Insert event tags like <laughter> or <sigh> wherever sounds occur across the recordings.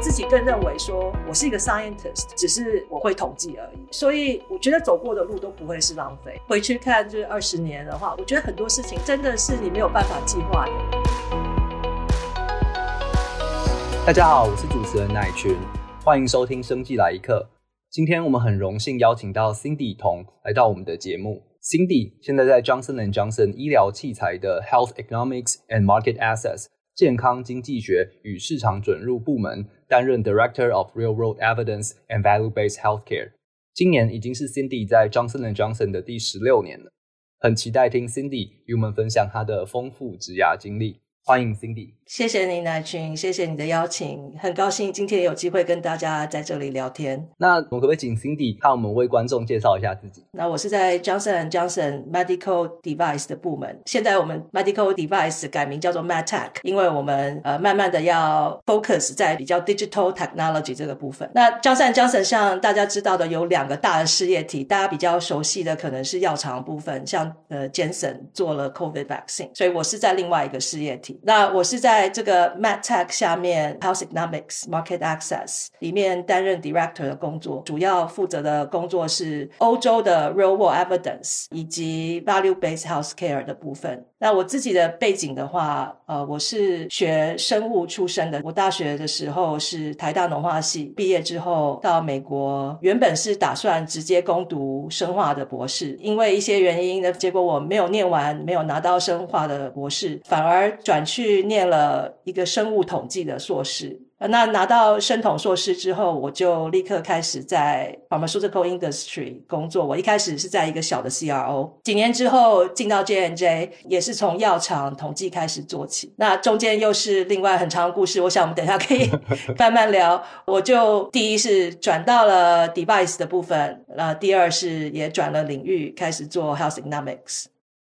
自己更认为说，我是一个 scientist，只是我会统计而已。所以我觉得走过的路都不会是浪费。回去看这二十年的话，我觉得很多事情真的是你没有办法计划的。大家好，我是主持人乃群，欢迎收听《生计来一课》。今天我们很荣幸邀请到 Cindy 童来到我们的节目。Cindy 现在在 Johnson and & Johnson 医疗器材的 Health Economics and Market Access。健康经济学与市场准入部门担任 Director of Real World Evidence and Value-Based Healthcare，今年已经是 Cindy 在 Johnson & Johnson 的第十六年了，很期待听 Cindy 与我们分享她的丰富职涯经历。欢迎 Cindy，谢谢你乃群，谢谢你的邀请，很高兴今天有机会跟大家在这里聊天。那我可不可以请 Cindy 和我们为观众介绍一下自己？那我是在 Johnson & Johnson Medical Device 的部门，现在我们 Medical Device 改名叫做 MedTech，因为我们呃慢慢的要 focus 在比较 Digital Technology 这个部分。那 Johnson & Johnson 像大家知道的有两个大的事业体，大家比较熟悉的可能是药厂部分，像呃 Janssen 做了 COVID Vaccine，所以我是在另外一个事业体。那我是在这个 MedTech 下面 House Economics Market Access 里面担任 Director 的工作，主要负责的工作是欧洲的 Real World Evidence 以及 Value-Based Healthcare 的部分。那我自己的背景的话，呃，我是学生物出身的。我大学的时候是台大农化系，毕业之后到美国，原本是打算直接攻读生化的博士，因为一些原因呢，结果我没有念完，没有拿到生化的博士，反而转去念了一个生物统计的硕士。那拿到生统硕士之后，我就立刻开始在 pharmaceutical industry 工作。我一开始是在一个小的 CRO，几年之后进到 J&J，也是从药厂统计开始做起。那中间又是另外很长的故事，我想我们等一下可以 <laughs> 慢慢聊。我就第一是转到了 device 的部分，那第二是也转了领域，开始做 health economics。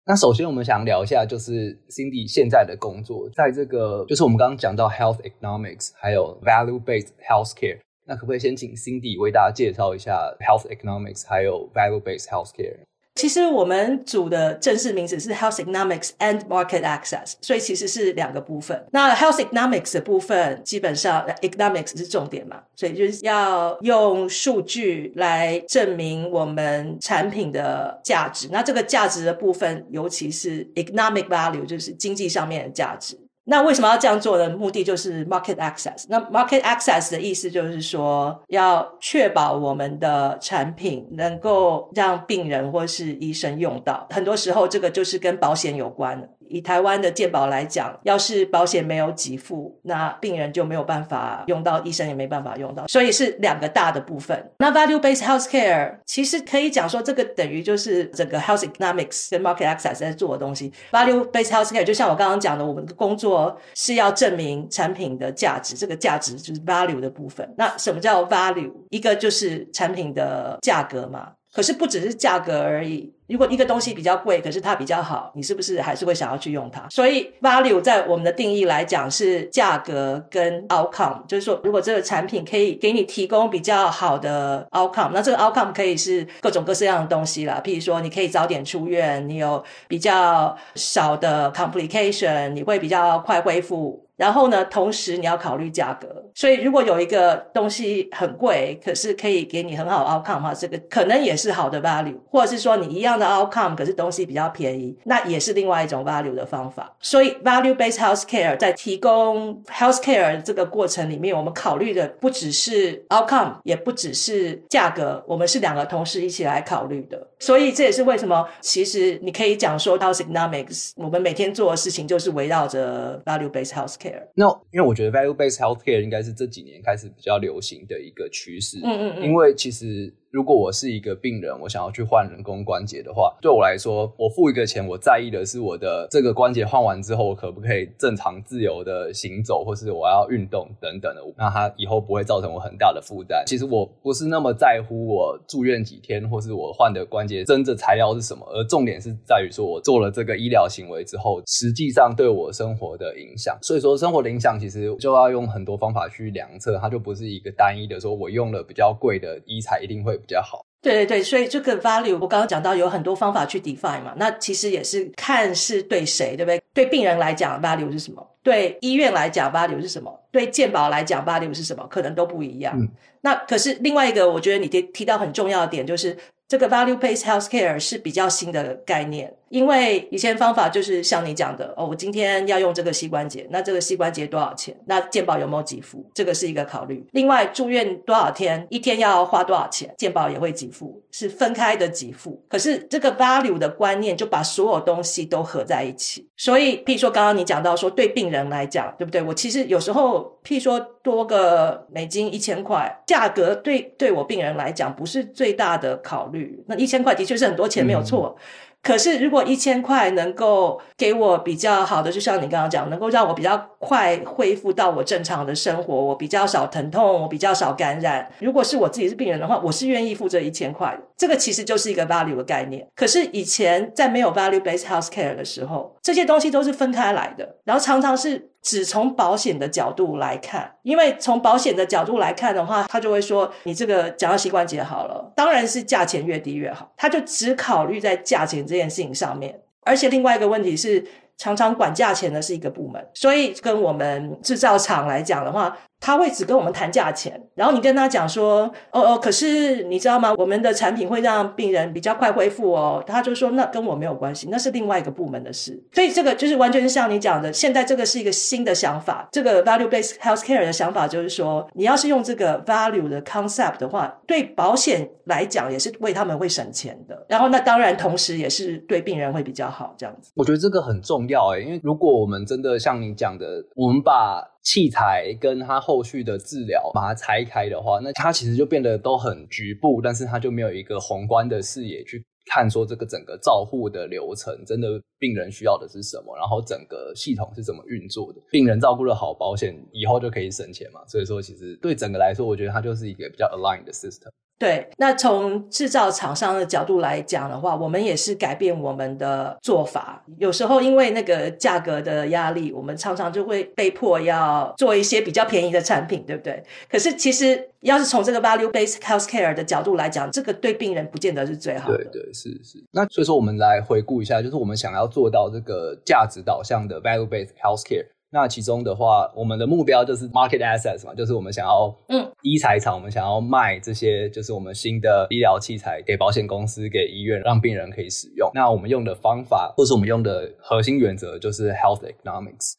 那首先我们想聊一下，就是 Cindy 现在的工作，在这个就是我们刚刚讲到 Health Economics，还有 Value-Based Healthcare。那可不可以先请 Cindy 为大家介绍一下 Health Economics，还有 Value-Based Healthcare？其实我们组的正式名字是 Health Economics and Market Access，所以其实是两个部分。那 Health Economics 的部分，基本上 Economics 是重点嘛，所以就是要用数据来证明我们产品的价值。那这个价值的部分，尤其是 Economic Value，就是经济上面的价值。那为什么要这样做的目的就是 market access。那 market access 的意思就是说，要确保我们的产品能够让病人或是医生用到。很多时候，这个就是跟保险有关。以台湾的健保来讲，要是保险没有给付，那病人就没有办法用到，医生也没办法用到，所以是两个大的部分。那 value-based healthcare 其实可以讲说，这个等于就是整个 health economics 跟 market access 在做的东西。value-based healthcare 就像我刚刚讲的，我们的工作是要证明产品的价值，这个价值就是 value 的部分。那什么叫 value？一个就是产品的价格嘛。可是不只是价格而已。如果一个东西比较贵，可是它比较好，你是不是还是会想要去用它？所以 value 在我们的定义来讲是价格跟 outcome，就是说，如果这个产品可以给你提供比较好的 outcome，那这个 outcome 可以是各种各式样的东西啦。譬如说，你可以早点出院，你有比较少的 complication，你会比较快恢复。然后呢，同时你要考虑价格，所以如果有一个东西很贵，可是可以给你很好 outcome 的话，这个可能也是好的 value，或者是说你一样的 outcome，可是东西比较便宜，那也是另外一种 value 的方法。所以 value-based healthcare 在提供 healthcare 这个过程里面，我们考虑的不只是 outcome，也不只是价格，我们是两个同时一起来考虑的。所以这也是为什么，其实你可以讲说 health economics，我们每天做的事情就是围绕着 value-based healthcare。那因为我觉得 value-based healthcare 应该是这几年开始比较流行的一个趋势。嗯嗯嗯。因为其实。如果我是一个病人，我想要去换人工关节的话，对我来说，我付一个钱，我在意的是我的这个关节换完之后，我可不可以正常自由的行走，或是我要运动等等的，那它以后不会造成我很大的负担。其实我不是那么在乎我住院几天，或是我换的关节针的材料是什么，而重点是在于说我做了这个医疗行为之后，实际上对我生活的影响。所以说，生活的影响其实就要用很多方法去量测，它就不是一个单一的说，我用了比较贵的医材一定会比较好。对对对，所以这个 value 我刚刚讲到有很多方法去 define 嘛，那其实也是看是对谁，对不对？对病人来讲，value 是什么？对医院来讲，value 是什么？对健保来讲，value 是什么？可能都不一样。嗯、那可是另外一个，我觉得你提提到很重要的点就是。这个 value-based healthcare 是比较新的概念，因为以前方法就是像你讲的，哦，我今天要用这个膝关节，那这个膝关节多少钱？那健保有没有给付？这个是一个考虑。另外住院多少天，一天要花多少钱？健保也会给付，是分开的给付。可是这个 value 的观念就把所有东西都合在一起。所以，譬如说刚刚你讲到说，对病人来讲，对不对？我其实有时候，譬如说多个美金一千块，价格对对我病人来讲不是最大的考虑。那一千块的确是很多钱，没有错。可是，如果一千块能够给我比较好的，就像你刚刚讲，能够让我比较快恢复到我正常的生活，我比较少疼痛，我比较少感染。如果是我自己是病人的话，我是愿意付这一千块。这个其实就是一个 value 的概念。可是以前在没有 value-based healthcare 的时候，这些东西都是分开来的，然后常常是只从保险的角度来看，因为从保险的角度来看的话，他就会说你这个讲到膝关节好了，当然是价钱越低越好，他就只考虑在价钱这件事情上面，而且另外一个问题是，常常管价钱的是一个部门，所以跟我们制造厂来讲的话。他会只跟我们谈价钱，然后你跟他讲说，哦哦，可是你知道吗？我们的产品会让病人比较快恢复哦。他就说，那跟我没有关系，那是另外一个部门的事。所以这个就是完全像你讲的，现在这个是一个新的想法。这个 value-based healthcare 的想法就是说，你要是用这个 value 的 concept 的话，对保险来讲也是为他们会省钱的。然后那当然同时也是对病人会比较好，这样子。我觉得这个很重要诶，因为如果我们真的像你讲的，我们把器材跟它后续的治疗把它拆开的话，那它其实就变得都很局部，但是它就没有一个宏观的视野去看说这个整个照护的流程，真的病人需要的是什么，然后整个系统是怎么运作的。病人照顾的好，保险以后就可以省钱嘛。所以说，其实对整个来说，我觉得它就是一个比较 aligned 的 system。对，那从制造厂商的角度来讲的话，我们也是改变我们的做法。有时候因为那个价格的压力，我们常常就会被迫要做一些比较便宜的产品，对不对？可是其实要是从这个 value-based healthcare 的角度来讲，这个对病人不见得是最好的。对对是是。那所以说，我们来回顾一下，就是我们想要做到这个价值导向的 value-based healthcare。那其中的话，我们的目标就是 market assets 嘛，就是我们想要，嗯，医材厂，我们想要卖这些，就是我们新的医疗器材给保险公司、给医院，让病人可以使用。那我们用的方法，或是我们用的核心原则，就是 health economics。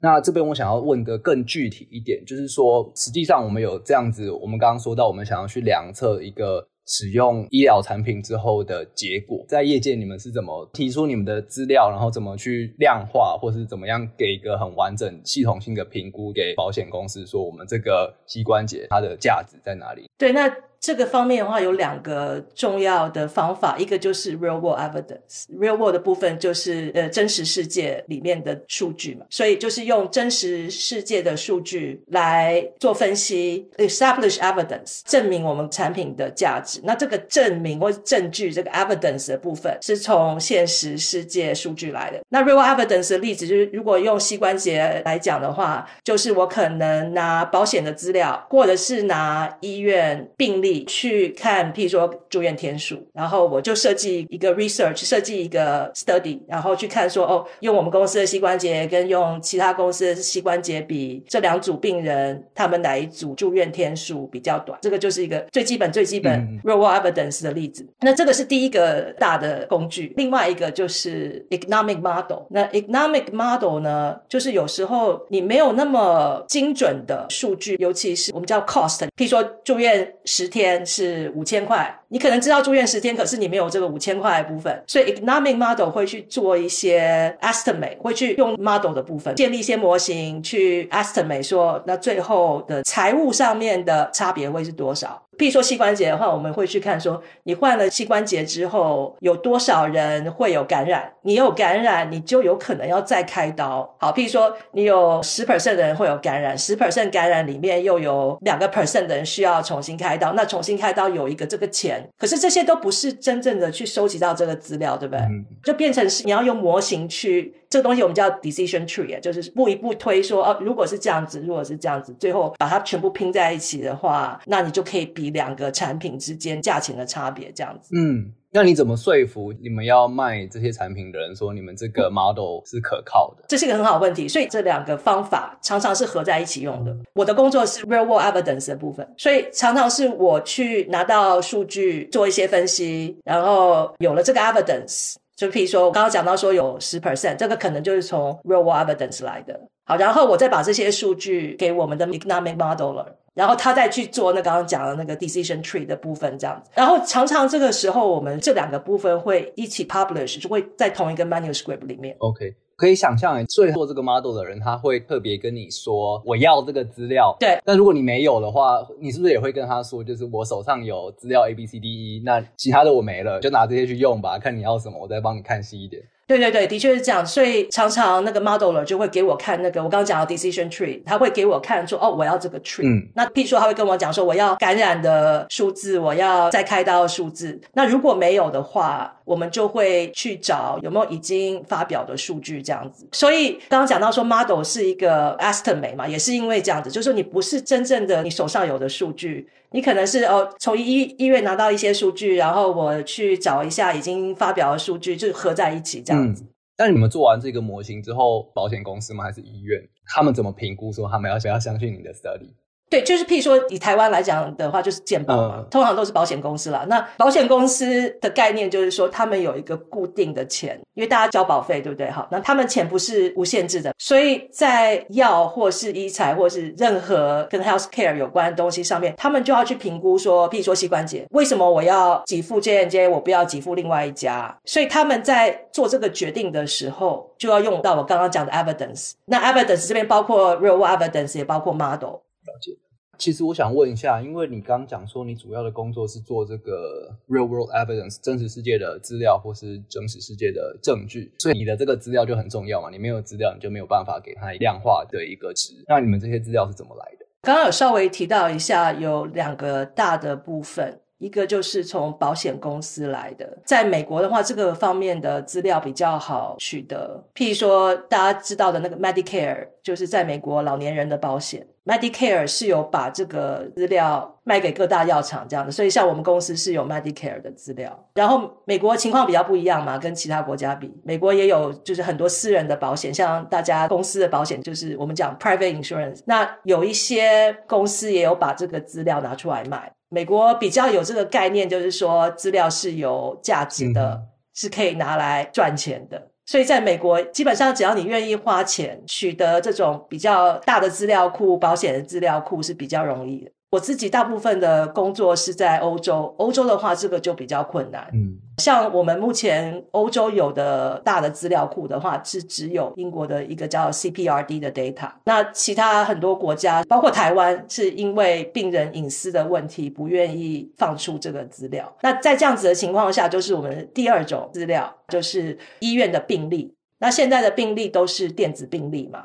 那这边我想要问的更具体一点，就是说，实际上我们有这样子，我们刚刚说到，我们想要去量测一个。使用医疗产品之后的结果，在业界你们是怎么提出你们的资料，然后怎么去量化，或是怎么样给一个很完整系统性的评估给保险公司，说我们这个膝关节它的价值在哪里？对，那。这个方面的话，有两个重要的方法，一个就是 real world evidence。real world 的部分就是呃真实世界里面的数据嘛，所以就是用真实世界的数据来做分析，establish evidence，证明我们产品的价值。那这个证明或证据，这个 evidence 的部分是从现实世界数据来的。那 real evidence 的例子就是，如果用膝关节来讲的话，就是我可能拿保险的资料，或者是拿医院病例。去看，譬如说住院天数，然后我就设计一个 research，设计一个 study，然后去看说，哦，用我们公司的膝关节跟用其他公司的膝关节比，这两组病人他们哪一组住院天数比较短？这个就是一个最基本、最基本 real world evidence 的例子。那这个是第一个大的工具。另外一个就是 economic model。那 economic model 呢，就是有时候你没有那么精准的数据，尤其是我们叫 cost，譬如说住院十天。是五千块，你可能知道住院十天，可是你没有这个五千块的部分，所以 economic model 会去做一些 estimate，会去用 model 的部分建立一些模型去 estimate 说，那最后的财务上面的差别会是多少。譬如说膝关节的话，我们会去看说，你换了膝关节之后，有多少人会有感染？你有感染，你就有可能要再开刀。好，譬如说你有十 percent 的人会有感染，十 percent 感染里面又有两个 percent 的人需要重新开刀，那重新开刀有一个这个钱，可是这些都不是真正的去收集到这个资料，对不对？嗯、就变成是你要用模型去这个东西我们叫 decision tree，就是一步一步推说，哦，如果是这样子，如果是这样子，最后把它全部拼在一起的话，那你就可以比两个产品之间价钱的差别这样子。嗯。那你怎么说服你们要卖这些产品的人说你们这个 model 是可靠的？这是一个很好的问题，所以这两个方法常常是合在一起用的。我的工作是 real world evidence 的部分，所以常常是我去拿到数据做一些分析，然后有了这个 evidence，就譬如说我刚刚讲到说有十 percent，这个可能就是从 real world evidence 来的。好，然后我再把这些数据给我们的 economic modeler。然后他再去做那刚刚讲的那个 decision tree 的部分，这样子。然后常常这个时候，我们这两个部分会一起 publish，就会在同一个 manuscript 里面。OK，可以想象，所以做这个 model 的人，他会特别跟你说我要这个资料。对。但如果你没有的话，你是不是也会跟他说，就是我手上有资料 A B C D E，那其他的我没了，就拿这些去用吧，看你要什么，我再帮你看细一点。对对对，的确是这样，所以常常那个 modeler 就会给我看那个我刚刚讲的 decision tree，他会给我看说，哦，我要这个 tree。嗯。那譬如说他会跟我讲说，我要感染的数字，我要再开刀的数字。那如果没有的话，我们就会去找有没有已经发表的数据这样子。所以刚刚讲到说 model 是一个 estimate 嘛，也是因为这样子，就是说你不是真正的你手上有的数据。你可能是哦，从医医院拿到一些数据，然后我去找一下已经发表的数据，就合在一起这样子。嗯，但你们做完这个模型之后，保险公司吗？还是医院？他们怎么评估说他们要不要相信你的 study？对，就是譬如说以台湾来讲的话，就是健保嘛，嗯、通常都是保险公司啦。那保险公司的概念就是说，他们有一个固定的钱，因为大家交保费，对不对？好，那他们钱不是无限制的，所以在药或是医材或是任何跟 healthcare 有关的东西上面，他们就要去评估说，譬如说膝关节，为什么我要给付 J&J，我不要给付另外一家？所以他们在做这个决定的时候，就要用到我刚刚讲的 evidence。那 evidence 这边包括 real world evidence，也包括 model。了解。其实我想问一下，因为你刚刚讲说你主要的工作是做这个 real world evidence 真实世界的资料或是真实世界的证据，所以你的这个资料就很重要嘛。你没有资料，你就没有办法给它量化的一个值。那你们这些资料是怎么来的？刚刚有稍微提到一下，有两个大的部分。一个就是从保险公司来的，在美国的话，这个方面的资料比较好取得。譬如说，大家知道的那个 Medicare，就是在美国老年人的保险，Medicare 是有把这个资料卖给各大药厂这样的，所以像我们公司是有 Medicare 的资料。然后美国情况比较不一样嘛，跟其他国家比，美国也有就是很多私人的保险，像大家公司的保险，就是我们讲 private insurance。那有一些公司也有把这个资料拿出来卖。美国比较有这个概念，就是说资料是有价值的，嗯、是可以拿来赚钱的。所以在美国，基本上只要你愿意花钱取得这种比较大的资料库，保险的资料库是比较容易的。我自己大部分的工作是在欧洲，欧洲的话这个就比较困难。嗯，像我们目前欧洲有的大的资料库的话，是只有英国的一个叫 CPRD 的 data。那其他很多国家，包括台湾，是因为病人隐私的问题，不愿意放出这个资料。那在这样子的情况下，就是我们第二种资料，就是医院的病例。那现在的病例都是电子病例嘛？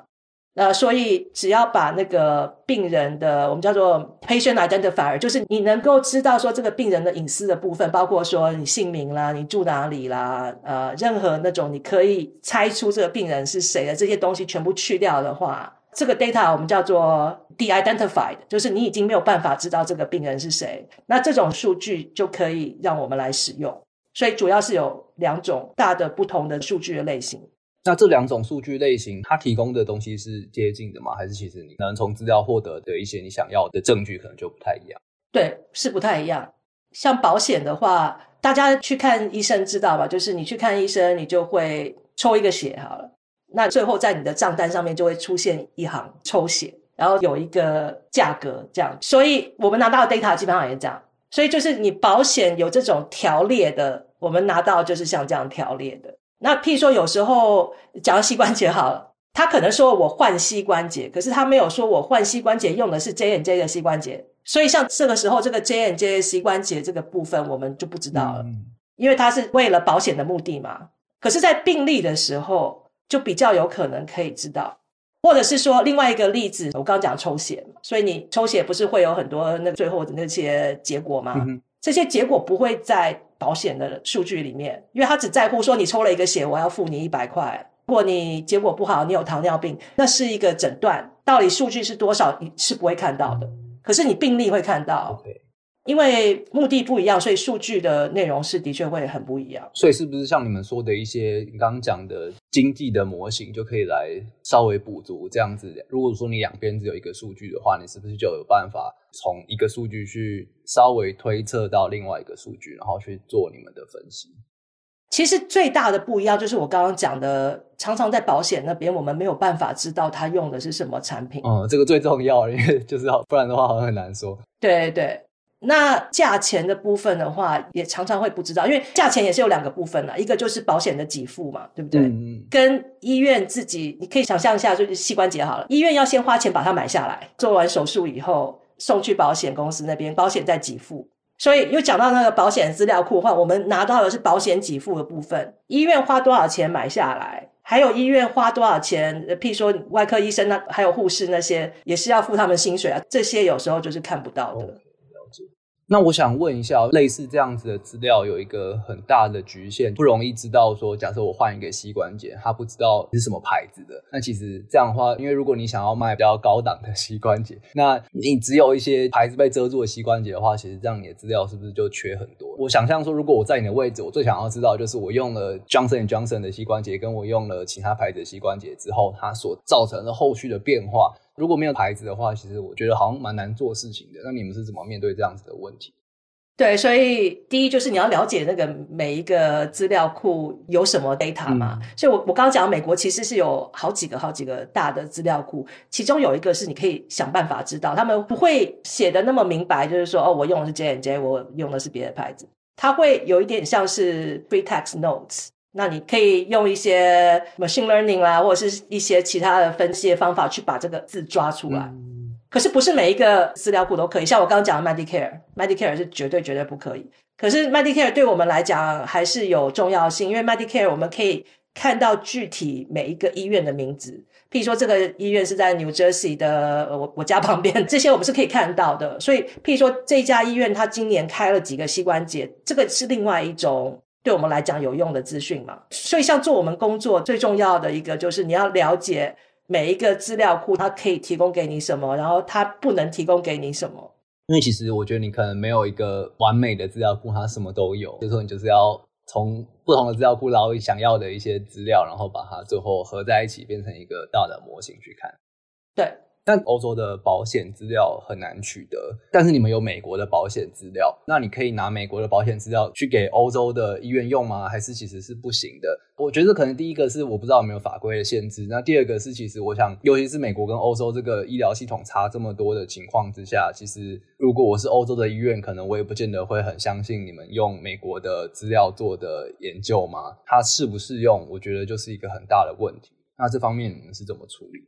呃，所以只要把那个病人的我们叫做 patient identifier，就是你能够知道说这个病人的隐私的部分，包括说你姓名啦、你住哪里啦，呃，任何那种你可以猜出这个病人是谁的这些东西全部去掉的话，这个 data 我们叫做 de-identified，就是你已经没有办法知道这个病人是谁。那这种数据就可以让我们来使用。所以主要是有两种大的不同的数据的类型。那这两种数据类型，它提供的东西是接近的吗？还是其实你能从资料获得的一些你想要的证据，可能就不太一样？对，是不太一样。像保险的话，大家去看医生知道吧？就是你去看医生，你就会抽一个血好了。那最后在你的账单上面就会出现一行抽血，然后有一个价格这样。所以我们拿到的 data 基本上也是这样。所以就是你保险有这种条列的，我们拿到就是像这样条列的。那譬如说，有时候讲到膝关节好了，他可能说我换膝关节，可是他没有说我换膝关节用的是 J N J 的膝关节，所以像这个时候这个 J N J 膝关节这个部分我们就不知道了，因为它是为了保险的目的嘛。可是，在病例的时候就比较有可能可以知道，或者是说另外一个例子，我刚刚讲抽血嘛，所以你抽血不是会有很多那个最后的那些结果吗？这些结果不会在保险的数据里面，因为他只在乎说你抽了一个血，我要付你一百块。如果你结果不好，你有糖尿病，那是一个诊断，到底数据是多少，你是不会看到的。可是你病例会看到。因为目的不一样，所以数据的内容是的确会很不一样。所以是不是像你们说的一些你刚刚讲的经济的模型，就可以来稍微补足这样子？如果说你两边只有一个数据的话，你是不是就有办法从一个数据去稍微推测到另外一个数据，然后去做你们的分析？其实最大的不一样就是我刚刚讲的，常常在保险那边，我们没有办法知道他用的是什么产品。嗯，这个最重要，因为就是不然的话好像很难说。对对。那价钱的部分的话，也常常会不知道，因为价钱也是有两个部分啦，一个就是保险的给付嘛，对不对？嗯。跟医院自己，你可以想象一下，就是膝关节好了，医院要先花钱把它买下来，做完手术以后送去保险公司那边，保险再给付。所以又讲到那个保险资料库的话，我们拿到的是保险给付的部分，医院花多少钱买下来，还有医院花多少钱，譬如说外科医生那还有护士那些，也是要付他们薪水啊，这些有时候就是看不到的。那我想问一下，类似这样子的资料有一个很大的局限，不容易知道说，假设我换一个膝关节，他不知道是什么牌子的。那其实这样的话，因为如果你想要卖比较高档的膝关节，那你只有一些牌子被遮住的膝关节的话，其实这样你的资料是不是就缺很多？我想象说，如果我在你的位置，我最想要知道就是我用了 Johnson & Johnson 的膝关节，跟我用了其他牌子的膝关节之后，它所造成的后续的变化。如果没有牌子的话，其实我觉得好像蛮难做事情的。那你们是怎么面对这样子的问题？对，所以第一就是你要了解那个每一个资料库有什么 data 嘛。嗯、所以我我刚刚讲美国其实是有好几个好几个大的资料库，其中有一个是你可以想办法知道，他们不会写的那么明白，就是说哦，我用的是 J&J，我用的是别的牌子，它会有一点像是 free text notes。那你可以用一些 machine learning 啦，或者是一些其他的分析的方法去把这个字抓出来。嗯、可是不是每一个资料库都可以，像我刚刚讲的 Medicare，Medicare 是绝对绝对不可以。可是 Medicare 对我们来讲还是有重要性，因为 Medicare 我们可以看到具体每一个医院的名字，譬如说这个医院是在 New Jersey 的，我我家旁边，这些我们是可以看到的。所以譬如说这家医院它今年开了几个膝关节，这个是另外一种。对我们来讲有用的资讯嘛，所以像做我们工作最重要的一个就是你要了解每一个资料库，它可以提供给你什么，然后它不能提供给你什么。因为其实我觉得你可能没有一个完美的资料库，它什么都有，就是说你就是要从不同的资料库捞想要的一些资料，然后把它最后合在一起，变成一个大的模型去看。对。但欧洲的保险资料很难取得，但是你们有美国的保险资料，那你可以拿美国的保险资料去给欧洲的医院用吗？还是其实是不行的？我觉得可能第一个是我不知道有没有法规的限制，那第二个是其实我想，尤其是美国跟欧洲这个医疗系统差这么多的情况之下，其实如果我是欧洲的医院，可能我也不见得会很相信你们用美国的资料做的研究吗？它适不适用？我觉得就是一个很大的问题。那这方面你们是怎么处理？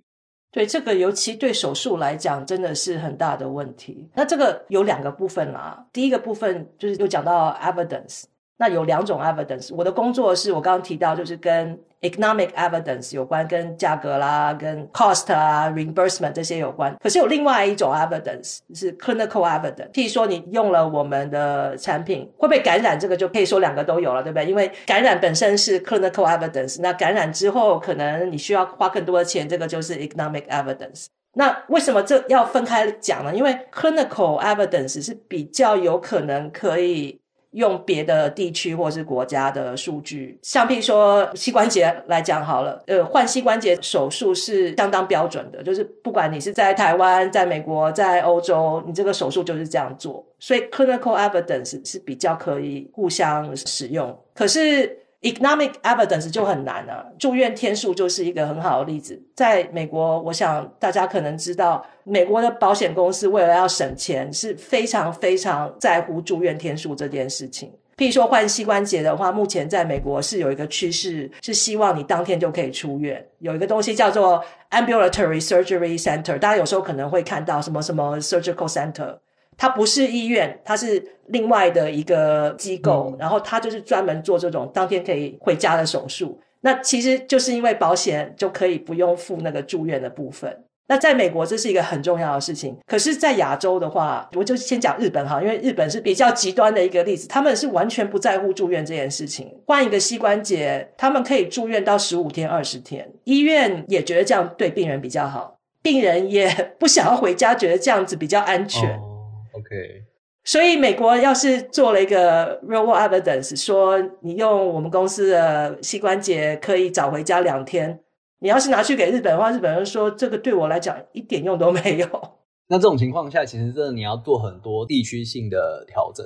对这个，尤其对手术来讲，真的是很大的问题。那这个有两个部分啦，第一个部分就是有讲到 evidence。那有两种 evidence，我的工作是我刚刚提到，就是跟 economic evidence 有关，跟价格啦、跟 cost 啊、reimbursement 这些有关。可是有另外一种 evidence 是 clinical evidence，譬如说你用了我们的产品会不会感染，这个就可以说两个都有了，对不对？因为感染本身是 clinical evidence，那感染之后可能你需要花更多的钱，这个就是 economic evidence。那为什么这要分开讲呢？因为 clinical evidence 是比较有可能可以。用别的地区或是国家的数据，像譬如说膝关节来讲好了，呃，换膝关节手术是相当标准的，就是不管你是在台湾、在美国、在欧洲，你这个手术就是这样做，所以 clinical evidence 是比较可以互相使用。可是。Economic evidence 就很难了，住院天数就是一个很好的例子。在美国，我想大家可能知道，美国的保险公司为了要省钱，是非常非常在乎住院天数这件事情。譬如说换膝关节的话，目前在美国是有一个趋势，是希望你当天就可以出院。有一个东西叫做 Ambulatory Surgery Center，大家有时候可能会看到什么什么 Surgical Center。它不是医院，它是另外的一个机构，嗯、然后它就是专门做这种当天可以回家的手术。那其实就是因为保险就可以不用付那个住院的部分。那在美国这是一个很重要的事情，可是，在亚洲的话，我就先讲日本哈，因为日本是比较极端的一个例子，他们是完全不在乎住院这件事情，换一个膝关节，他们可以住院到十五天、二十天，医院也觉得这样对病人比较好，病人也 <laughs> 不想要回家，觉得这样子比较安全。Oh, OK，所以美国要是做了一个 real world evidence，说你用我们公司的膝关节可以早回家两天。你要是拿去给日本的话，日本人说这个对我来讲一点用都没有。<laughs> 那这种情况下，其实真的你要做很多地区性的调整。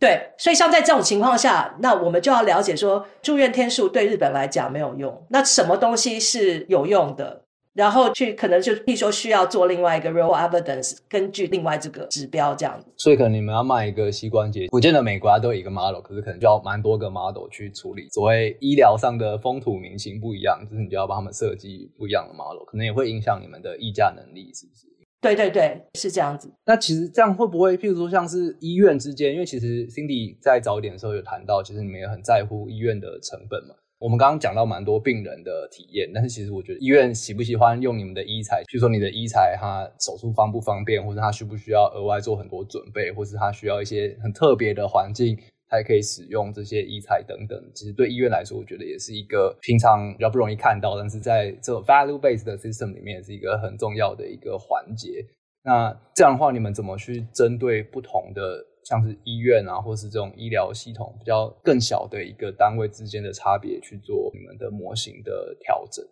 对，所以像在这种情况下，那我们就要了解说，住院天数对日本来讲没有用。那什么东西是有用的？然后去可能就，譬如说需要做另外一个 real evidence，根据另外这个指标这样子。所以可能你们要卖一个膝关节，不见得每国都有一个 model，可是可能就要蛮多个 model 去处理。所谓医疗上的风土民情不一样，就是你就要帮他们设计不一样的 model，可能也会影响你们的议价能力，是不是？对对对，是这样子。那其实这样会不会，譬如说像是医院之间，因为其实 Cindy 在早一点的时候有谈到，其实你们也很在乎医院的成本嘛。我们刚刚讲到蛮多病人的体验，但是其实我觉得医院喜不喜欢用你们的医材，比如说你的医材，它手术方不方便，或者它需不需要额外做很多准备，或是它需要一些很特别的环境，才可以使用这些医材等等。其实对医院来说，我觉得也是一个平常比较不容易看到，但是在这 value based 的 system 里面，也是一个很重要的一个环节。那这样的话，你们怎么去针对不同的？像是医院啊，或是这种医疗系统比较更小的一个单位之间的差别，去做你们的模型的调整。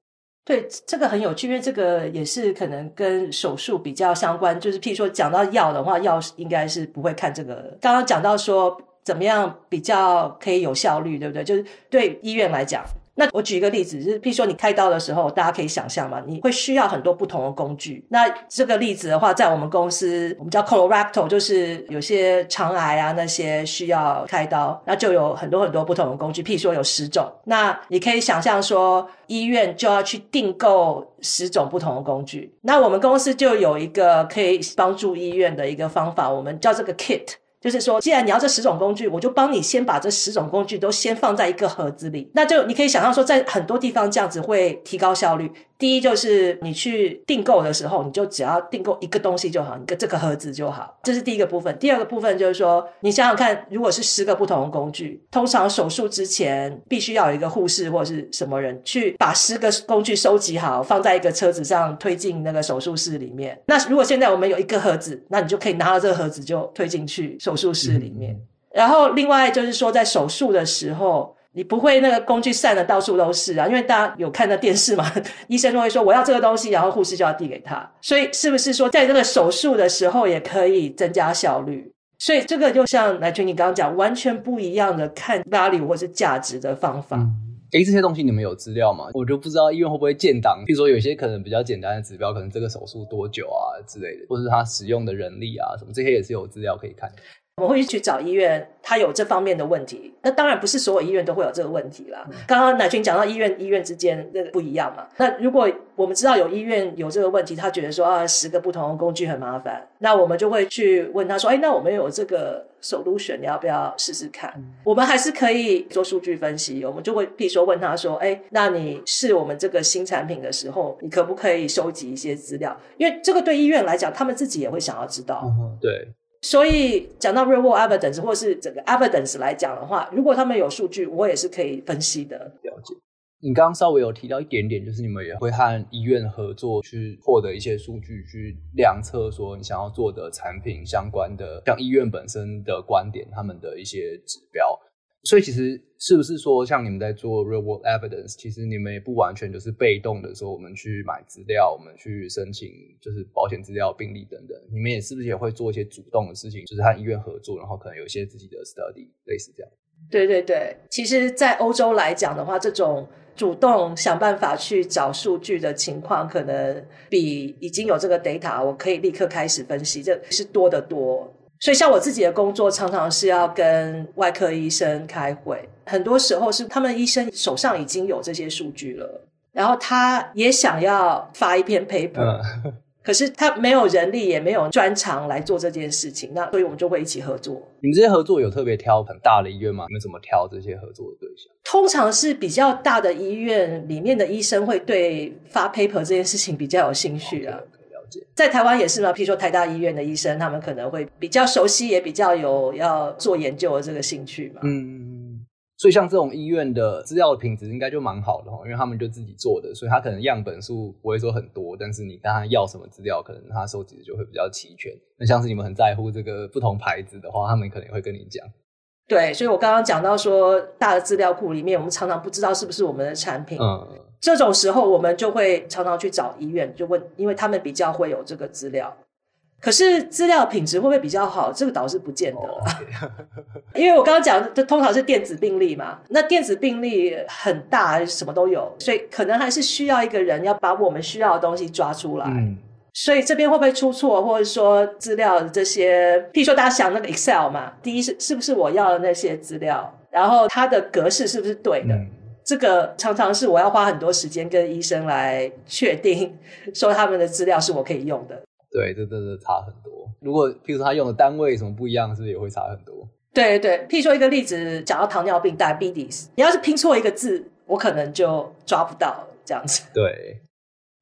对，这个很有趣，因为这个也是可能跟手术比较相关。就是譬如说讲到药的话，药应该是不会看这个。刚刚讲到说怎么样比较可以有效率，对不对？就是对医院来讲。那我举一个例子，就是譬如说你开刀的时候，大家可以想象嘛，你会需要很多不同的工具。那这个例子的话，在我们公司，我们叫 colorectal，就是有些肠癌啊那些需要开刀，那就有很多很多不同的工具，譬如说有十种。那你可以想象说，医院就要去订购十种不同的工具。那我们公司就有一个可以帮助医院的一个方法，我们叫这个 kit。就是说，既然你要这十种工具，我就帮你先把这十种工具都先放在一个盒子里。那就你可以想象说，在很多地方这样子会提高效率。第一就是你去订购的时候，你就只要订购一个东西就好，一个这个盒子就好。这是第一个部分。第二个部分就是说，你想想看，如果是十个不同的工具，通常手术之前必须要有一个护士或者是什么人去把十个工具收集好，放在一个车子上推进那个手术室里面。那如果现在我们有一个盒子，那你就可以拿到这个盒子就推进去手术室里面。然后另外就是说，在手术的时候。你不会那个工具散的到处都是啊，因为大家有看到电视嘛，<laughs> 医生都会说我要这个东西，然后护士就要递给他。所以是不是说在这个手术的时候也可以增加效率？所以这个就像乃群你刚刚讲，完全不一样的看 value 或是价值的方法。诶，这些东西你们有资料吗？我就不知道医院会不会建档，譬如说有些可能比较简单的指标，可能这个手术多久啊之类的，或是他使用的人力啊什么，这些也是有资料可以看。我们会去找医院，他有这方面的问题。那当然不是所有医院都会有这个问题啦。刚刚乃群讲到医院医院之间那个不一样嘛。那如果我们知道有医院有这个问题，他觉得说啊，十个不同的工具很麻烦，那我们就会去问他说，哎，那我们有这个 solution，你要不要试试看？嗯。我们还是可以做数据分析。我们就会譬如说问他说，哎，那你试我们这个新产品的时候，你可不可以收集一些资料？因为这个对医院来讲，他们自己也会想要知道。嗯，对。所以讲到 real world evidence 或是整个 evidence 来讲的话，如果他们有数据，我也是可以分析的。了解。你刚刚稍微有提到一点点，就是你们也会和医院合作去获得一些数据，去量测说你想要做的产品相关的，像医院本身的观点，他们的一些指标。所以其实是不是说，像你们在做 real world evidence，其实你们也不完全就是被动的说，我们去买资料，我们去申请就是保险资料、病例等等，你们也是不是也会做一些主动的事情，就是和医院合作，然后可能有一些自己的 study，类似这样？对对对，其实，在欧洲来讲的话，这种主动想办法去找数据的情况，可能比已经有这个 data，我可以立刻开始分析，这是多得多。所以，像我自己的工作，常常是要跟外科医生开会。很多时候是他们医生手上已经有这些数据了，然后他也想要发一篇 paper，嗯，可是他没有人力，也没有专长来做这件事情。那所以我们就会一起合作。你们这些合作有特别挑很大的医院吗？你们怎么挑这些合作的对象？通常是比较大的医院里面的医生会对发 paper 这件事情比较有兴趣啊。Okay. 在台湾也是嘛，譬如说台大医院的医生，他们可能会比较熟悉，也比较有要做研究的这个兴趣嘛。嗯，所以像这种医院的资料品质应该就蛮好的哈，因为他们就自己做的，所以他可能样本数不会说很多，但是你跟他要什么资料，可能他收集的就会比较齐全。那像是你们很在乎这个不同牌子的话，他们可能会跟你讲。对，所以我刚刚讲到说，大的资料库里面，我们常常不知道是不是我们的产品。嗯，这种时候我们就会常常去找医院，就问，因为他们比较会有这个资料。可是资料品质会不会比较好？这个倒是不见得。Oh. <laughs> 因为我刚刚讲，的通常是电子病历嘛，那电子病历很大，什么都有，所以可能还是需要一个人要把我们需要的东西抓出来。嗯所以这边会不会出错，或者说资料的这些，譬如说大家想那个 Excel 嘛，第一是是不是我要的那些资料，然后它的格式是不是对的？嗯、这个常常是我要花很多时间跟医生来确定，<laughs> 说他们的资料是我可以用的。对，这真的差很多。如果譬如说他用的单位什么不一样，是不是也会差很多？对对，譬如说一个例子，讲到糖尿病 diabetes，你要是拼错一个字，我可能就抓不到这样子。对。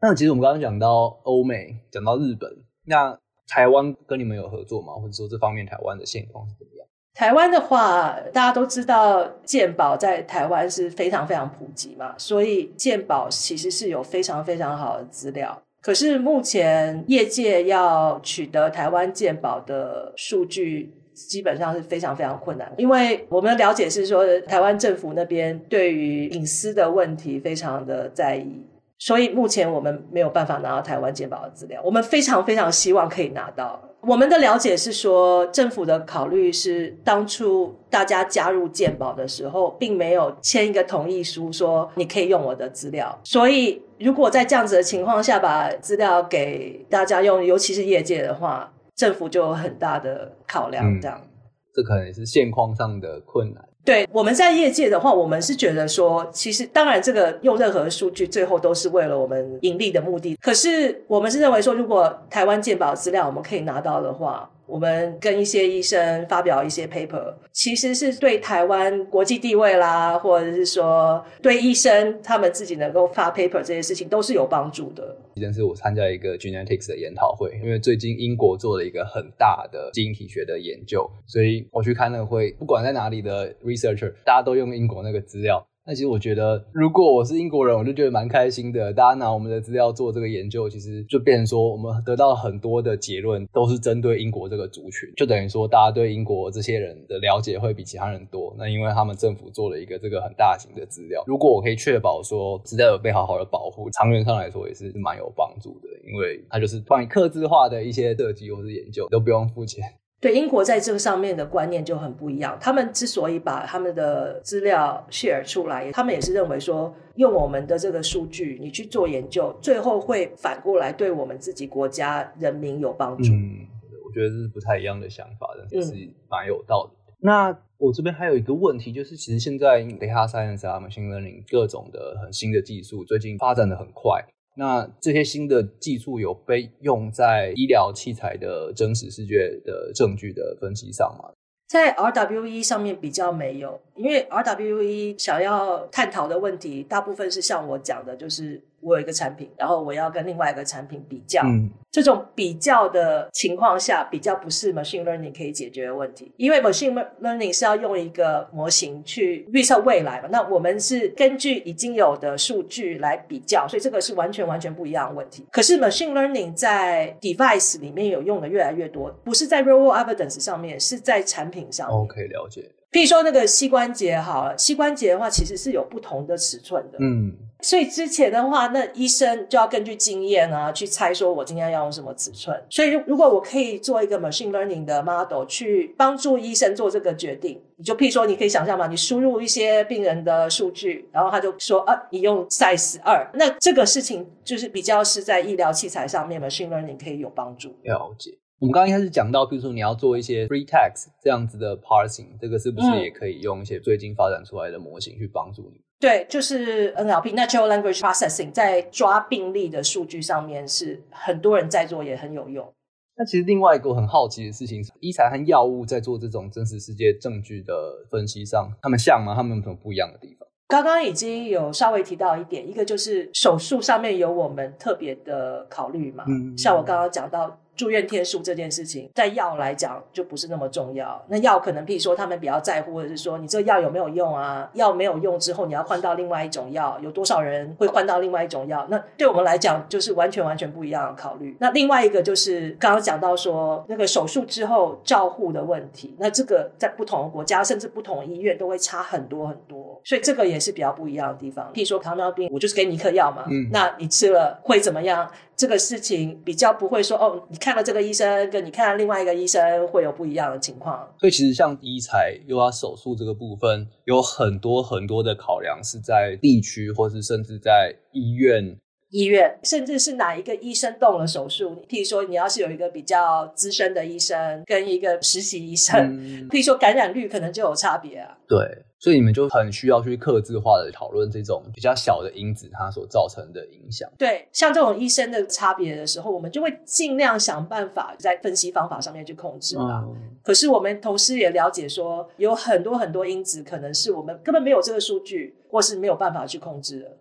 那其实我们刚刚讲到欧美，讲到日本，那台湾跟你们有合作吗？或者说这方面台湾的现况是怎么样？台湾的话，大家都知道健保在台湾是非常非常普及嘛，所以健保其实是有非常非常好的资料。可是目前业界要取得台湾健保的数据，基本上是非常非常困难，因为我们的了解是说，台湾政府那边对于隐私的问题非常的在意。所以目前我们没有办法拿到台湾健保的资料，我们非常非常希望可以拿到。我们的了解是说，政府的考虑是当初大家加入健保的时候，并没有签一个同意书，说你可以用我的资料。所以如果在这样子的情况下把资料给大家用，尤其是业界的话，政府就有很大的考量。这样，嗯，这可能是现况上的困难。对，我们在业界的话，我们是觉得说，其实当然这个用任何数据，最后都是为了我们盈利的目的。可是我们是认为说，如果台湾健保资料我们可以拿到的话。我们跟一些医生发表一些 paper，其实是对台湾国际地位啦，或者是说对医生他们自己能够发 paper 这些事情都是有帮助的。但是我参加一个 genetics 的研讨会，因为最近英国做了一个很大的基因体学的研究，所以我去开那个会，不管在哪里的 researcher，大家都用英国那个资料。那其实我觉得，如果我是英国人，我就觉得蛮开心的。大家拿我们的资料做这个研究，其实就变成说，我们得到很多的结论都是针对英国这个族群，就等于说，大家对英国这些人的了解会比其他人多。那因为他们政府做了一个这个很大型的资料，如果我可以确保说资料有被好好的保护，长远上来说也是蛮有帮助的，因为它就是关于客制化的一些设计或是研究都不用付钱。对，英国在这个上面的观念就很不一样。他们之所以把他们的资料 share 出来，他们也是认为说，用我们的这个数据，你去做研究，最后会反过来对我们自己国家人民有帮助。嗯，我觉得这是不太一样的想法，但是蛮有道理的。嗯。那我这边还有一个问题，就是其实现在 data science 啊，machine learning 各种的很新的技术，最近发展的很快。那这些新的技术有被用在医疗器材的真实世界的证据的分析上吗？在 RWE 上面比较没有，因为 RWE 想要探讨的问题，大部分是像我讲的，就是。我有一个产品，然后我要跟另外一个产品比较，嗯，这种比较的情况下，比较不是 machine learning 可以解决的问题，因为 machine learning 是要用一个模型去预测未来嘛，那我们是根据已经有的数据来比较，所以这个是完全完全不一样的问题。可是 machine learning 在 device 里面有用的越来越多，不是在 real world evidence 上面，是在产品上面。OK，了解。譬如说那个膝关节好了，膝关节的话其实是有不同的尺寸的，嗯。所以之前的话，那医生就要根据经验啊，去猜说我今天要用什么尺寸。所以如果我可以做一个 machine learning 的 model 去帮助医生做这个决定，你就譬如说，你可以想象嘛，你输入一些病人的数据，然后他就说啊，你用 size 二，那这个事情就是比较是在医疗器材上面 machine learning 可以有帮助。了解。我们刚刚一开始讲到，比如说你要做一些 free text 这样子的 parsing，这个是不是也可以用一些最近发展出来的模型去帮助你？对，就是 NLP（Natural Language Processing） 在抓病例的数据上面是很多人在做，也很有用。那其实另外一个我很好奇的事情是，医材和药物在做这种真实世界证据的分析上，他们像吗？他们有什么不一样的地方？刚刚已经有稍微提到一点，一个就是手术上面有我们特别的考虑嘛，嗯，像我刚刚讲到。住院天数这件事情，在药来讲就不是那么重要。那药可能，譬如说，他们比较在乎的是说，你这个药有没有用啊？药没有用之后，你要换到另外一种药，有多少人会换到另外一种药？那对我们来讲，就是完全完全不一样的考虑。那另外一个就是刚刚讲到说，那个手术之后照护的问题，那这个在不同的国家，甚至不同的医院都会差很多很多。所以这个也是比较不一样的地方。譬如说糖尿病，我就是给你一颗药嘛，嗯，那你吃了会怎么样？这个事情比较不会说哦，你看了这个医生，跟你看了另外一个医生会有不一样的情况。所以其实像医材又要手术这个部分，有很多很多的考量是在地区，或是甚至在医院。医院，甚至是哪一个医生动了手术？譬如说，你要是有一个比较资深的医生跟一个实习医生，嗯、譬如说感染率可能就有差别啊。对，所以你们就很需要去克制化的讨论这种比较小的因子它所造成的影响。对，像这种医生的差别的时候，我们就会尽量想办法在分析方法上面去控制嘛。嗯、可是我们同时也了解说，有很多很多因子可能是我们根本没有这个数据，或是没有办法去控制的。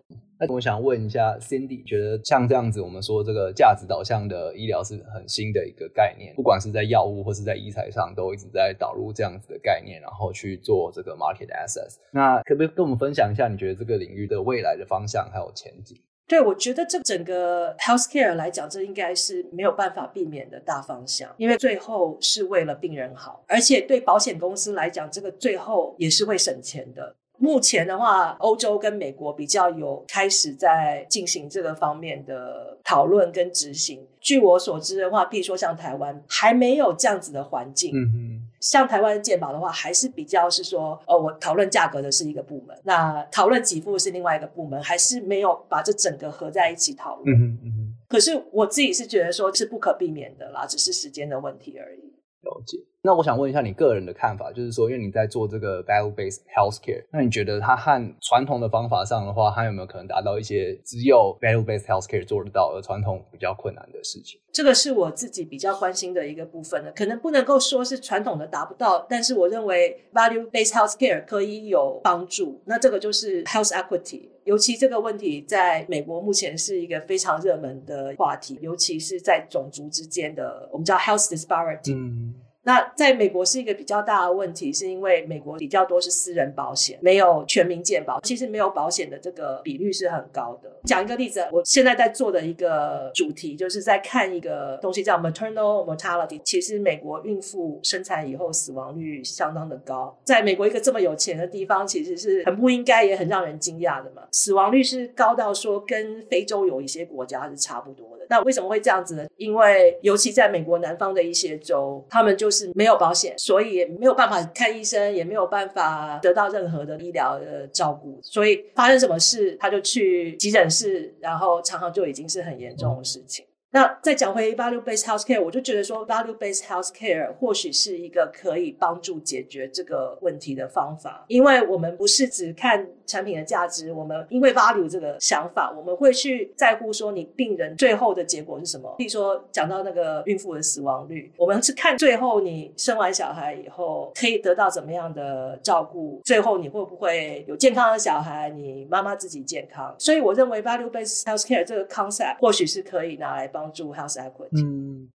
我想问一下，Cindy，觉得像这样子，我们说这个价值导向的医疗是很新的一个概念，不管是在药物或是在医材上，都一直在导入这样子的概念，然后去做这个 market access。那可不可以跟我们分享一下，你觉得这个领域的未来的方向还有前景？对，我觉得这整个 healthcare 来讲，这应该是没有办法避免的大方向，因为最后是为了病人好，而且对保险公司来讲，这个最后也是会省钱的。目前的话，欧洲跟美国比较有开始在进行这个方面的讨论跟执行。据我所知的话，比如说像台湾还没有这样子的环境。嗯嗯。像台湾健保的话，还是比较是说，呃，我讨论价格的是一个部门，那讨论给付是另外一个部门，还是没有把这整个合在一起讨论。嗯哼嗯哼。可是我自己是觉得说是不可避免的啦，只是时间的问题而已。了解。那我想问一下你个人的看法，就是说，因为你在做这个 value-based healthcare，那你觉得它和传统的方法上的话，它有没有可能达到一些只有 value-based healthcare 做得到，而传统比较困难的事情？这个是我自己比较关心的一个部分的，可能不能够说是传统的达不到，但是我认为 value-based healthcare 可以有帮助。那这个就是 health equity，尤其这个问题在美国目前是一个非常热门的话题，尤其是在种族之间的，我们叫 health disparity。嗯。那在美国是一个比较大的问题，是因为美国比较多是私人保险，没有全民健保。其实没有保险的这个比率是很高的。讲一个例子，我现在在做的一个主题，就是在看一个东西叫 maternal mortality。其实美国孕妇生产以后死亡率相当的高，在美国一个这么有钱的地方，其实是很不应该，也很让人惊讶的嘛。死亡率是高到说跟非洲有一些国家是差不多的。那为什么会这样子呢？因为尤其在美国南方的一些州，他们就是没有保险，所以也没有办法看医生，也没有办法得到任何的医疗的照顾。所以发生什么事，他就去急诊室，然后常常就已经是很严重的事情。那再讲回 value-based healthcare，我就觉得说 value-based healthcare 或许是一个可以帮助解决这个问题的方法，因为我们不是只看产品的价值，我们因为 value 这个想法，我们会去在乎说你病人最后的结果是什么。比如说讲到那个孕妇的死亡率，我们是看最后你生完小孩以后可以得到怎么样的照顾，最后你会不会有健康的小孩，你妈妈自己健康。所以我认为 value-based healthcare 这个 concept 或许是可以拿来帮。帮助 house equity。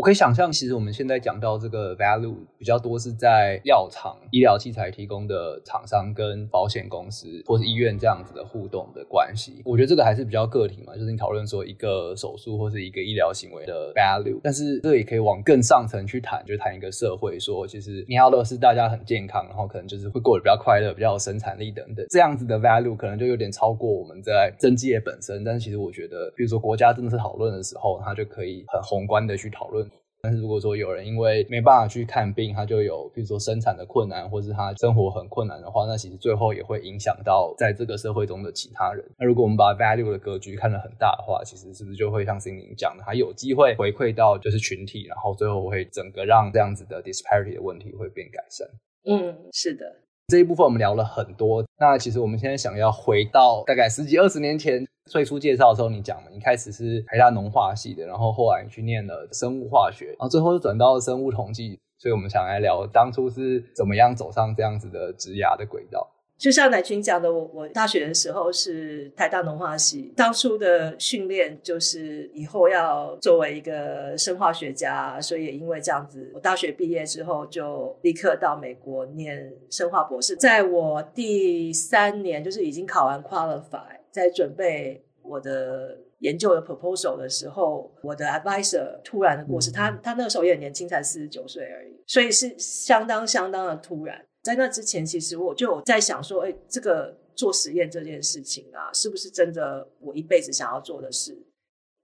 我可以想象，其实我们现在讲到这个 value 比较多是在药厂、医疗器材提供的厂商跟保险公司或是医院这样子的互动的关系。我觉得这个还是比较个体嘛，就是你讨论说一个手术或是一个医疗行为的 value。但是这也可以往更上层去谈，就谈一个社会，说其实你要的是大家很健康，然后可能就是会过得比较快乐、比较有生产力等等。这样子的 value 可能就有点超过我们在政绩业本身。但是其实我觉得，比如说国家真的是讨论的时候，它就可以很宏观的去讨论。但是如果说有人因为没办法去看病，他就有比如说生产的困难，或是他生活很困难的话，那其实最后也会影响到在这个社会中的其他人。那如果我们把 value 的格局看得很大的话，其实是不是就会像 Cindy 讲的，还有机会回馈到就是群体，然后最后会整个让这样子的 disparity 的问题会变改善？嗯，是的。这一部分我们聊了很多，那其实我们现在想要回到大概十几二十年前。最初介绍的时候，你讲了，你开始是台大农化系的，然后后来你去念了生物化学，然后最后就转到了生物统计，所以我们想来聊当初是怎么样走上这样子的职涯的轨道。就像乃群讲的，我我大学的时候是台大农化系，当初的训练就是以后要作为一个生化学家，所以也因为这样子，我大学毕业之后就立刻到美国念生化博士。在我第三年，就是已经考完 qualify，在准备我的研究的 proposal 的时候，我的 advisor 突然的过世，他他那个时候也很年轻，才四十九岁而已，所以是相当相当的突然。在那之前，其实我就有在想说，哎，这个做实验这件事情啊，是不是真的我一辈子想要做的事？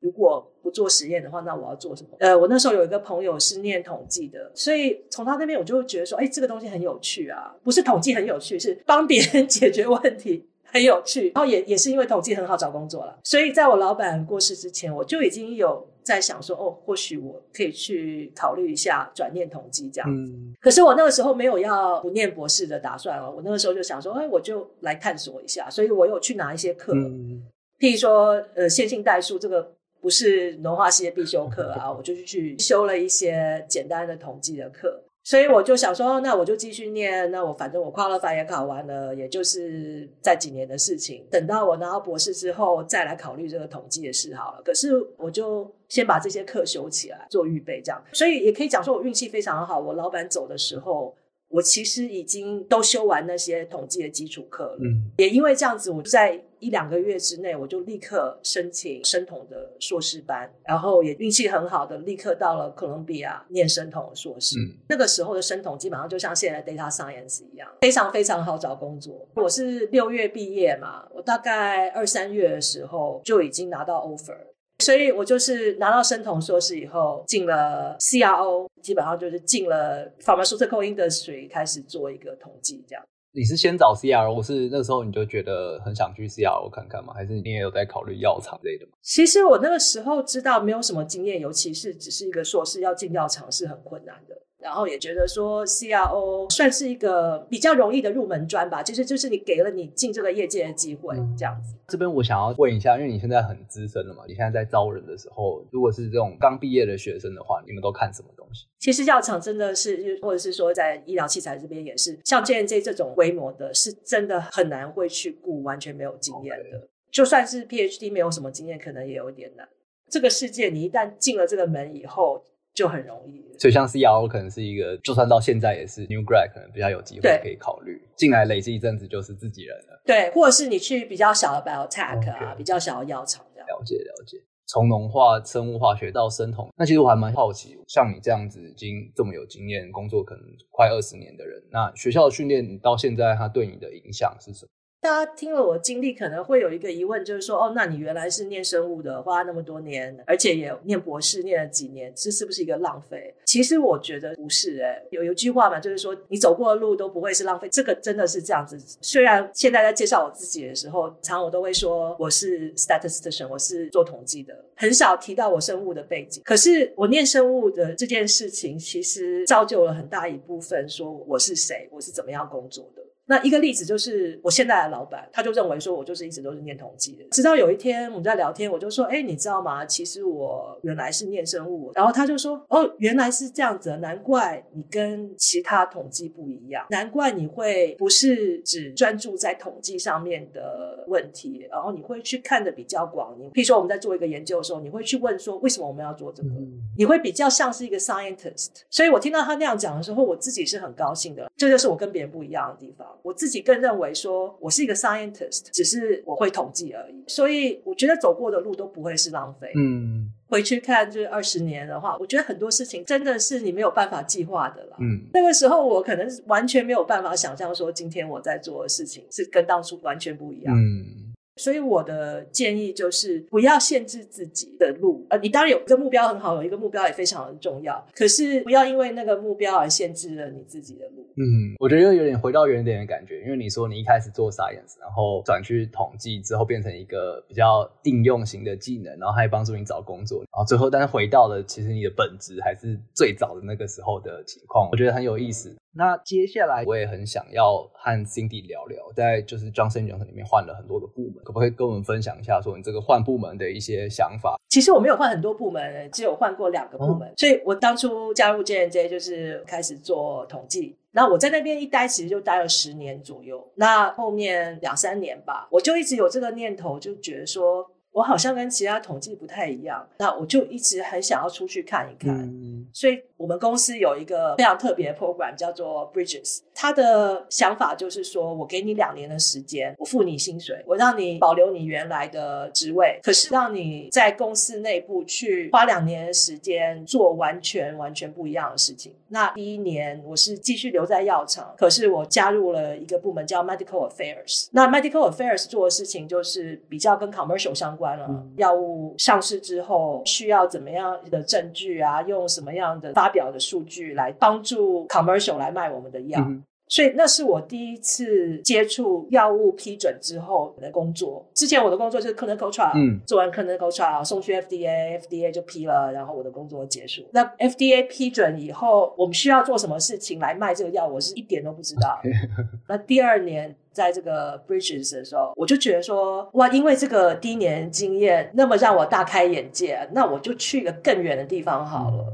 如果不做实验的话，那我要做什么？呃，我那时候有一个朋友是念统计的，所以从他那边我就会觉得说，哎，这个东西很有趣啊，不是统计很有趣，是帮别人解决问题。很有趣，然后也也是因为统计很好找工作了，所以在我老板过世之前，我就已经有在想说，哦，或许我可以去考虑一下转念统计这样子。嗯。可是我那个时候没有要不念博士的打算哦，我那个时候就想说，哎，我就来探索一下，所以我有去拿一些课，嗯、譬如说，呃，线性代数这个不是农化系的必修课啊，我就去修了一些简单的统计的课。所以我就想说，那我就继续念。那我反正我跨了法也考完了，也就是在几年的事情。等到我拿到博士之后，再来考虑这个统计的事好了。可是我就先把这些课修起来，做预备，这样。所以也可以讲说，我运气非常好。我老板走的时候。我其实已经都修完那些统计的基础课了，嗯，也因为这样子，我在一两个月之内，我就立刻申请生统的硕士班，然后也运气很好的立刻到了哥伦比亚念生统的硕士。嗯，那个时候的生统基本上就像现在 data science 一样，非常非常好找工作。我是六月毕业嘛，我大概二三月的时候就已经拿到 offer。所以我就是拿到生酮硕士以后，进了 CRO，基本上就是进了 pharmaceutical industry，开始做一个统计这样。你是先找 CRO，是那时候你就觉得很想去 CRO 看看吗？还是你也有在考虑药厂类的吗？其实我那个时候知道没有什么经验，尤其是只是一个硕士要进药厂是很困难的。然后也觉得说 CRO 算是一个比较容易的入门砖吧，就是就是你给了你进这个业界的机会这样子。这边我想要问一下，因为你现在很资深了嘛，你现在在招人的时候，如果是这种刚毕业的学生的话，你们都看什么东西？其实药厂真的是，或者是说在医疗器材这边也是，像 J&J 这种规模的，是真的很难会去雇完全没有经验的。Okay. 就算是 PhD 没有什么经验，可能也有一点难。这个世界，你一旦进了这个门以后。就很容易，所以像 CRO 可能是一个，就算到现在也是 new grad，可能比较有机会可以考虑进来累积一阵子就是自己人了。对，或者是你去比较小的 biotech 啊.比较小的药厂这样。了解了解，从农化、生物化学到生酮，那其实我还蛮好奇，像你这样子已经这么有经验，工作可能快二十年的人，那学校的训练到现在，它对你的影响是什么？大家听了我经历，可能会有一个疑问，就是说，哦，那你原来是念生物的，花那么多年，而且也念博士，念了几年，这是不是一个浪费？其实我觉得不是，欸，诶，有有句话嘛，就是说，你走过的路都不会是浪费，这个真的是这样子。虽然现在在介绍我自己的时候，常我都会说我是 statistician，我是做统计的，很少提到我生物的背景。可是我念生物的这件事情，其实造就了很大一部分，说我是谁，我是怎么样工作的。那一个例子就是我现在的老板，他就认为说我就是一直都是念统计的。直到有一天我们在聊天，我就说：“哎，你知道吗？其实我原来是念生物。”然后他就说：“哦，原来是这样子，难怪你跟其他统计不一样，难怪你会不是只专注在统计上面的问题，然后你会去看的比较广。你譬如说我们在做一个研究的时候，你会去问说为什么我们要做这个？你会比较像是一个 scientist。所以我听到他那样讲的时候，我自己是很高兴的。这就是我跟别人不一样的地方。”我自己更认为说，我是一个 scientist，只是我会统计而已。所以我觉得走过的路都不会是浪费。嗯，回去看就是二十年的话，我觉得很多事情真的是你没有办法计划的了。嗯，那个时候我可能完全没有办法想象说，今天我在做的事情是跟当初完全不一样。嗯。所以我的建议就是不要限制自己的路，呃，你当然有一个目标很好，有一个目标也非常的重要，可是不要因为那个目标而限制了你自己的路。嗯，我觉得又有点回到原点的感觉，因为你说你一开始做 science，然后转去统计之后变成一个比较应用型的技能，然后还帮助你找工作，然后最后但是回到了其实你的本质还是最早的那个时候的情况，我觉得很有意思。那接下来我也很想要和 Cindy 聊聊，在就是 Johnson & Johnson 里面换了很多个部门，可不可以跟我们分享一下，说你这个换部门的一些想法？其实我没有换很多部门，只有换过两个部门。嗯、所以我当初加入 J&J 就是开始做统计。那我在那边一待，其实就待了十年左右。那后面两三年吧，我就一直有这个念头，就觉得说。我好像跟其他统计不太一样，那我就一直很想要出去看一看。嗯、所以，我们公司有一个非常特别的 program，叫做 Bridges。他的想法就是说，我给你两年的时间，我付你薪水，我让你保留你原来的职位，可是让你在公司内部去花两年的时间做完全完全不一样的事情。那第一年我是继续留在药厂，可是我加入了一个部门叫 Medical Affairs。那 Medical Affairs 做的事情就是比较跟 commercial 相关。了、药物上市之后需要怎么样的证据啊？用什么样的发表的数据来帮助 commercial 来卖我们的药？嗯、所以那是我第一次接触药物批准之后的工作。之前我的工作就是 clinical trial，嗯，做完 clinical trial 送去 FDA，FDA 就批了，然后我的工作结束。那 FDA 批准以后，我们需要做什么事情来卖这个药？我是一点都不知道。<laughs> 那第二年。在这个 Bridges 的时候，我就觉得说，哇，因为这个第一年经验，那么让我大开眼界，那我就去一个更远的地方好了。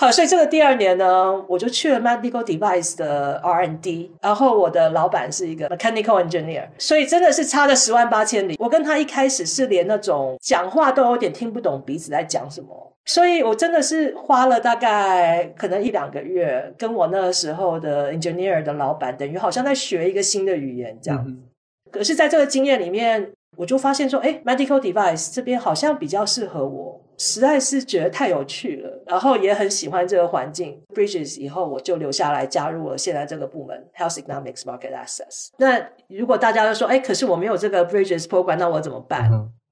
好，所以这个第二年呢，我就去了 Medical Device 的 R&D，然后我的老板是一个 Mechanical Engineer，所以真的是差了十万八千里。我跟他一开始是连那种讲话都有点听不懂彼此在讲什么。所以我真的是花了大概可能一两个月，跟我那个时候的 engineer 的老板，等于好像在学一个新的语言这样。嗯、可是，在这个经验里面，我就发现说，哎，medical device 这边好像比较适合我，实在是觉得太有趣了，然后也很喜欢这个环境。Bridges 以后，我就留下来加入了现在这个部门 Health Economics Market Access。那如果大家都说，哎，可是我没有这个 Bridges program，那我怎么办？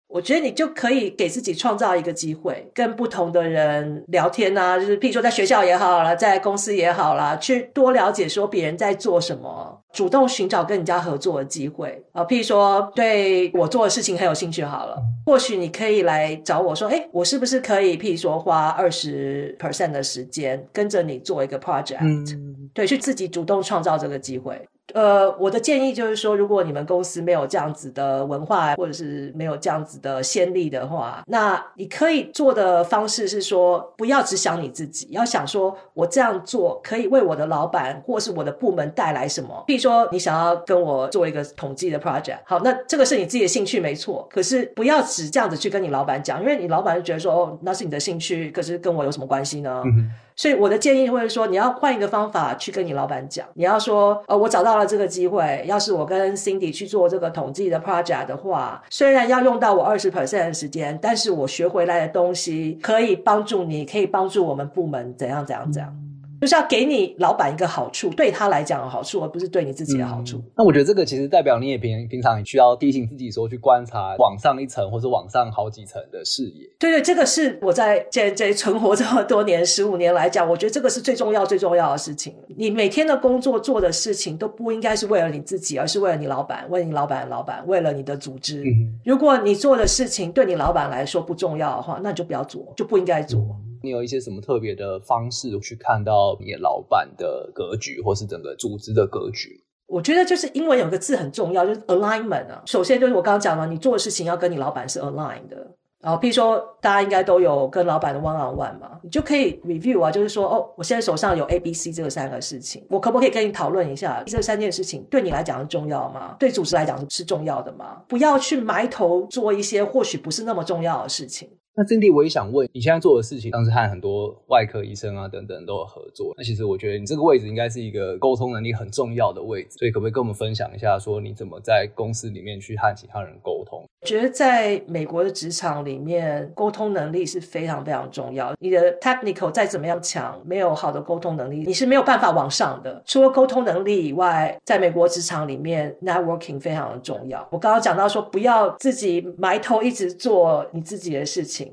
我觉得你就可以给自己创造一个机会，跟不同的人聊天啊，就是譬如说在学校也好啦，在公司也好啦，去多了解说别人在做什么，主动寻找跟人家合作的机会啊。譬如说对我做的事情很有兴趣，好了，或许你可以来找我说，诶，我是不是可以譬如说花二十 percent 的时间跟着你做一个 project？嗯，对，去自己主动创造这个机会。呃，我的建议就是说，如果你们公司没有这样子的文化，或者是没有这样子的先例的话，那你可以做的方式是说，不要只想你自己，要想说我这样做可以为我的老板或是我的部门带来什么。比如说，你想要跟我做一个统计的 project，好，那这个是你自己的兴趣没错，可是不要只这样子去跟你老板讲，因为你老板就觉得说，哦，那是你的兴趣，可是跟我有什么关系呢？嗯所以我的建议会是说，你要换一个方法去跟你老板讲。你要说，呃，我找到了这个机会，要是我跟 Cindy 去做这个统计的 project 的话，虽然要用到我二十 percent 的时间，但是我学回来的东西可以帮助你，可以帮助我们部门怎样怎样怎样。就是要给你老板一个好处，对他来讲的好处，而不是对你自己的好处。嗯、那我觉得这个其实代表你也平平常你需要提醒自己说，去观察往上一层或者往上好几层的视野。对对，这个是我在这这存活这么多年十五年来讲，我觉得这个是最重要最重要的事情。你每天的工作做的事情都不应该是为了你自己，而是为了你老板，为你老板的老板，为了你的组织。嗯、如果你做的事情对你老板来说不重要的话，那你就不要做，就不应该做。嗯你有一些什么特别的方式去看到你的老板的格局，或是整个组织的格局？我觉得就是英文有个字很重要，就是 alignment 啊。首先就是我刚刚讲了，你做的事情要跟你老板是 align 的。然后，譬如说大家应该都有跟老板的 one on one 嘛，你就可以 review 啊，就是说哦，我现在手上有 A、B、C 这个三个事情，我可不可以跟你讨论一下这三件事情对你来讲重要吗？对组织来讲是重要的吗？不要去埋头做一些或许不是那么重要的事情。那阵地我也想问，你现在做的事情，当时和很多外科医生啊等等都有合作。那其实我觉得你这个位置应该是一个沟通能力很重要的位置，所以可不可以跟我们分享一下，说你怎么在公司里面去和其他人沟通？我觉得在美国的职场里面，沟通能力是非常非常重要。你的 technical 再怎么样强，没有好的沟通能力，你是没有办法往上的。除了沟通能力以外，在美国职场里面，networking 非常的重要。我刚刚讲到说，不要自己埋头一直做你自己的事情。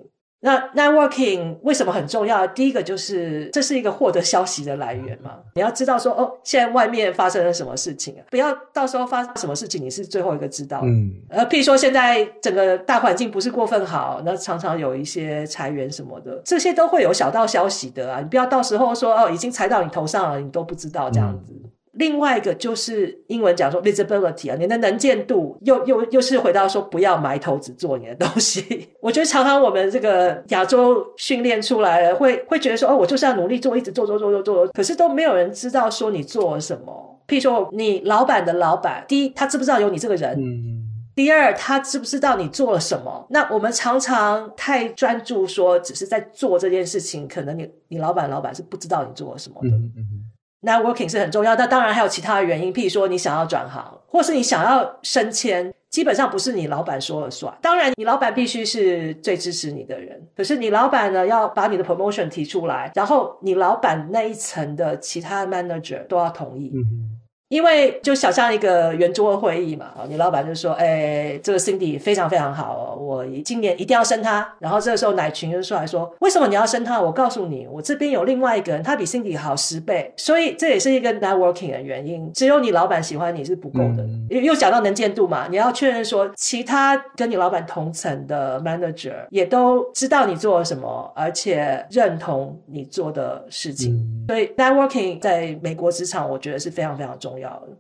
那 networking 为什么很重要？第一个就是这是一个获得消息的来源嘛。你要知道说，哦，现在外面发生了什么事情啊？不要到时候发生什么事情，你是最后一个知道。嗯。呃，譬如说现在整个大环境不是过分好，那常常有一些裁员什么的，这些都会有小道消息的啊。你不要到时候说，哦，已经裁到你头上了，你都不知道这样子。嗯另外一个就是英文讲说 visibility 啊，你的能见度又又又是回到说不要埋头只做你的东西。<laughs> 我觉得常常我们这个亚洲训练出来了，会会觉得说哦，我就是要努力做，一直做做做做做，可是都没有人知道说你做了什么。譬如说你老板的老板，第一他知不知道有你这个人？嗯。第二，他知不知道你做了什么？那我们常常太专注说只是在做这件事情，可能你你老板老板是不知道你做了什么的。嗯嗯 Networking 是很重要，但当然还有其他的原因，譬如说你想要转行，或是你想要升迁，基本上不是你老板说了算。当然，你老板必须是最支持你的人，可是你老板呢要把你的 promotion 提出来，然后你老板那一层的其他 manager 都要同意。嗯因为就想象一个圆桌会议嘛，你老板就说：“哎，这个 Cindy 非常非常好哦，我今年一定要升他。”然后这个时候奶群就出来说：“为什么你要升他？我告诉你，我这边有另外一个人，他比 Cindy 好十倍。”所以这也是一个 networking 的原因。只有你老板喜欢你是不够的，又、嗯、又讲到能见度嘛，你要确认说其他跟你老板同层的 manager 也都知道你做了什么，而且认同你做的事情。嗯、所以 networking 在美国职场，我觉得是非常非常重要。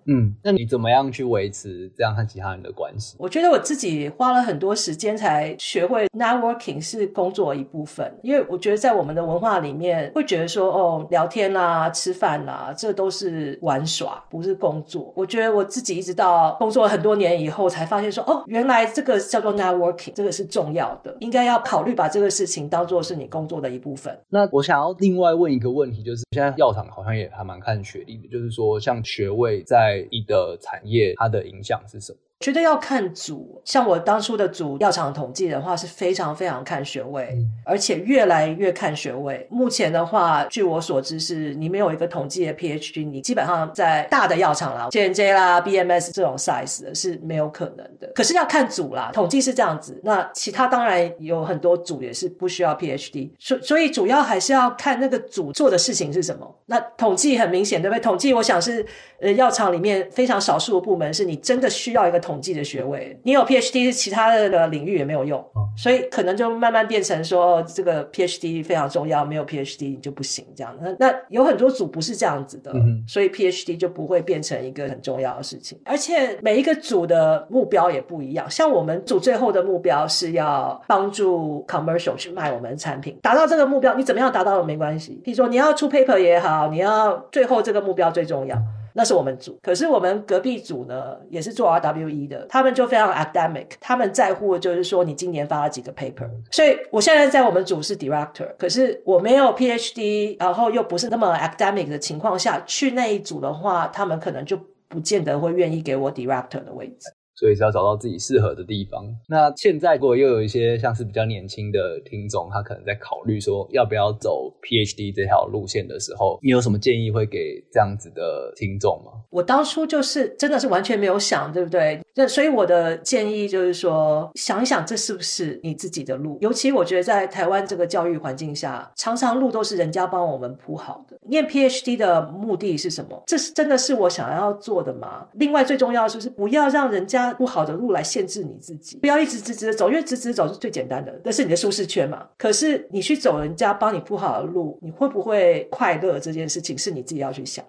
嗯，那你怎么样去维持这样和其他人的关系？我觉得我自己花了很多时间才学会 networking 是工作的一部分，因为我觉得在我们的文化里面会觉得说，哦，聊天啦、吃饭啦，这都是玩耍，不是工作。我觉得我自己一直到工作很多年以后才发现说，哦，原来这个叫做 networking，这个是重要的，应该要考虑把这个事情当做是你工作的一部分。那我想要另外问一个问题，就是现在药厂好像也还蛮看学历的，就是说像学位。会在你的产业，它的影响是什么？觉得要看组，像我当初的组药厂统计的话，是非常非常看学位，嗯、而且越来越看学位。目前的话，据我所知，是你没有一个统计的 PhD，你基本上在大的药厂啦，J&J 啦、BMS 这种 size 的是没有可能的。可是要看组啦，统计是这样子。那其他当然有很多组也是不需要 PhD，所所以主要还是要看那个组做的事情是什么。那统计很明显，对不对？统计我想是呃药厂里面非常少数的部门，是你真的需要一个。统计的学位，你有 PhD，其他的领域也没有用，哦、所以可能就慢慢变成说，这个 PhD 非常重要，没有 PhD 你就不行这样。那那有很多组不是这样子的，所以 PhD 就不会变成一个很重要的事情。而且每一个组的目标也不一样，像我们组最后的目标是要帮助 commercial 去卖我们的产品，达到这个目标，你怎么样达到都没关系。比如说你要出 paper 也好，你要最后这个目标最重要。那是我们组，可是我们隔壁组呢，也是做 RWE 的，他们就非常 academic，他们在乎的就是说你今年发了几个 paper。所以我现在在我们组是 director，可是我没有 PhD，然后又不是那么 academic 的情况下去那一组的话，他们可能就不见得会愿意给我 director 的位置。所以是要找到自己适合的地方。那现在如果又有一些像是比较年轻的听众，他可能在考虑说要不要走 PhD 这条路线的时候，你有什么建议会给这样子的听众吗？我当初就是真的是完全没有想，对不对？那所以我的建议就是说，想一想这是不是你自己的路。尤其我觉得在台湾这个教育环境下，常常路都是人家帮我们铺好的。念 PhD 的目的是什么？这是真的是我想要做的吗？另外最重要的就是不要让人家。不好的路来限制你自己，不要一直直直的走，因为直直走是最简单的，那是你的舒适圈嘛。可是你去走人家帮你铺好的路，你会不会快乐？这件事情是你自己要去想。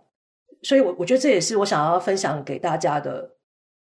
所以我，我我觉得这也是我想要分享给大家的，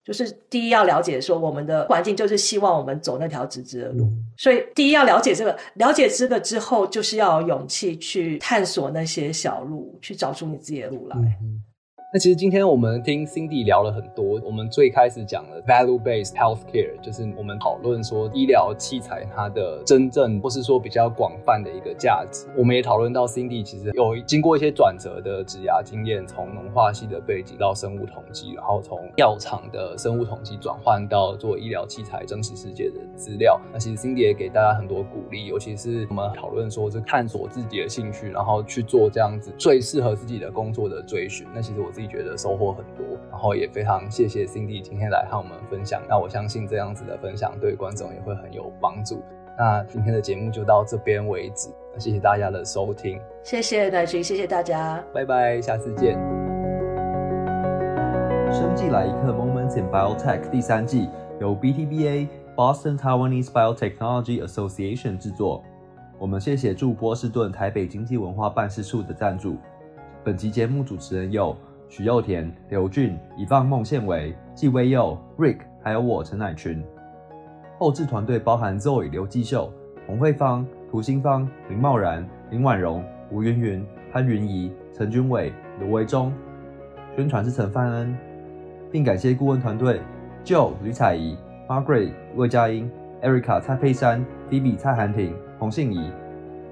就是第一要了解说，我们的环境就是希望我们走那条直直的路。所以，第一要了解这个，了解这个之后，就是要有勇气去探索那些小路，去找出你自己的路来。嗯那其实今天我们听 Cindy 聊了很多，我们最开始讲了 value-based healthcare，就是我们讨论说医疗器材它的真正或是说比较广泛的一个价值。我们也讨论到 Cindy 其实有经过一些转折的职涯经验，从农化系的背景到生物统计，然后从药厂的生物统计转换到做医疗器材真实世界的资料。那其实 Cindy 也给大家很多鼓励，尤其是我们讨论说是探索自己的兴趣，然后去做这样子最适合自己的工作的追寻。那其实我。自己觉得收获很多，然后也非常谢谢 Cindy 今天来和我们分享。那我相信这样子的分享对观众也会很有帮助。那今天的节目就到这边为止，那谢谢大家的收听，谢谢乃群，谢谢大家，拜拜，下次见。生计来一刻 Moments in Biotech 第三季由 BTBA Boston Taiwanese Biotechnology Association 制作，我们谢谢驻波士顿台北经济文化办事处的赞助。本集节目主持人有。许佑田、刘俊、以放孟宪维、纪威佑、Rick，还有我陈乃群。后制团队包含 Zoe、刘继秀、洪慧芳、涂新芳、林茂然、林婉容、吴云云、潘云怡、陈君伟、卢维忠。宣传是陈范恩，并感谢顾问团队 Joe、吕彩怡、Margaret、魏佳音、Erica、蔡佩珊、Phoebe、蔡涵婷、洪信怡。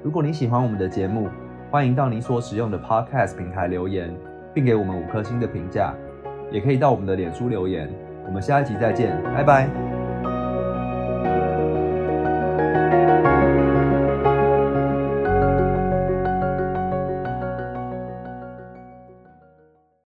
如果你喜欢我们的节目，欢迎到你所使用的 Podcast 平台留言，并给我们五颗星的评价。也可以到我们的脸书留言。我们下一集再见，拜拜。